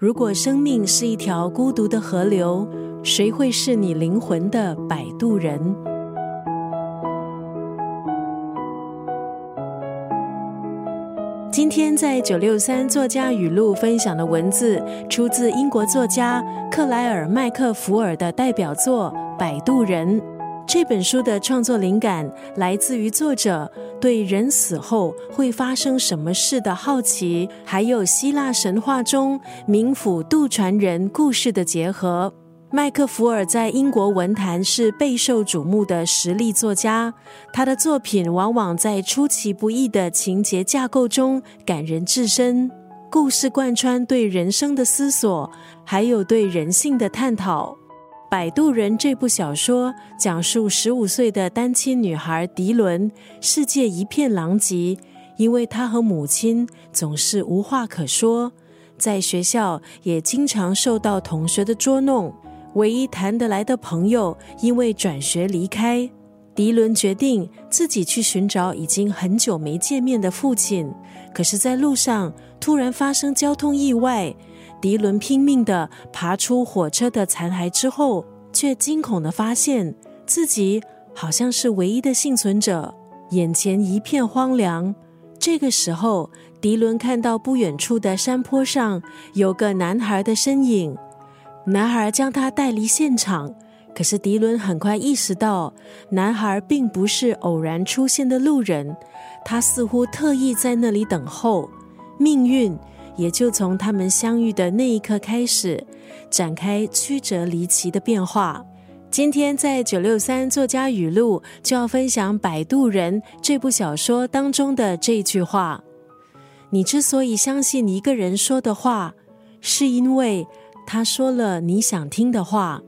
如果生命是一条孤独的河流，谁会是你灵魂的摆渡人？今天在九六三作家语录分享的文字，出自英国作家克莱尔·麦克福尔的代表作《摆渡人》。这本书的创作灵感来自于作者对人死后会发生什么事的好奇，还有希腊神话中冥府渡船人故事的结合。麦克福尔在英国文坛是备受瞩目的实力作家，他的作品往往在出其不意的情节架构中感人至深，故事贯穿对人生的思索，还有对人性的探讨。《摆渡人》这部小说讲述十五岁的单亲女孩迪伦，世界一片狼藉，因为她和母亲总是无话可说，在学校也经常受到同学的捉弄。唯一谈得来的朋友因为转学离开，迪伦决定自己去寻找已经很久没见面的父亲。可是，在路上突然发生交通意外，迪伦拼命的爬出火车的残骸之后，却惊恐的发现自己好像是唯一的幸存者，眼前一片荒凉。这个时候，迪伦看到不远处的山坡上有个男孩的身影。男孩将他带离现场，可是迪伦很快意识到，男孩并不是偶然出现的路人，他似乎特意在那里等候。命运也就从他们相遇的那一刻开始，展开曲折离奇的变化。今天在九六三作家语录就要分享《摆渡人》这部小说当中的这句话：“你之所以相信一个人说的话，是因为。”他说了你想听的话。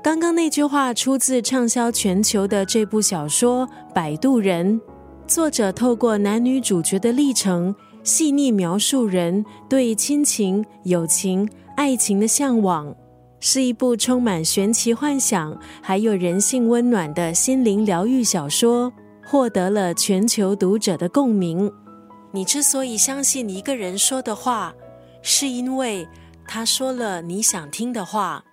刚刚那句话出自畅销全球的这部小说《摆渡人》，作者透过男女主角的历程，细腻描述人对亲情、友情、爱情的向往，是一部充满玄奇幻想，还有人性温暖的心灵疗愈小说，获得了全球读者的共鸣。你之所以相信一个人说的话，是因为。他说了你想听的话。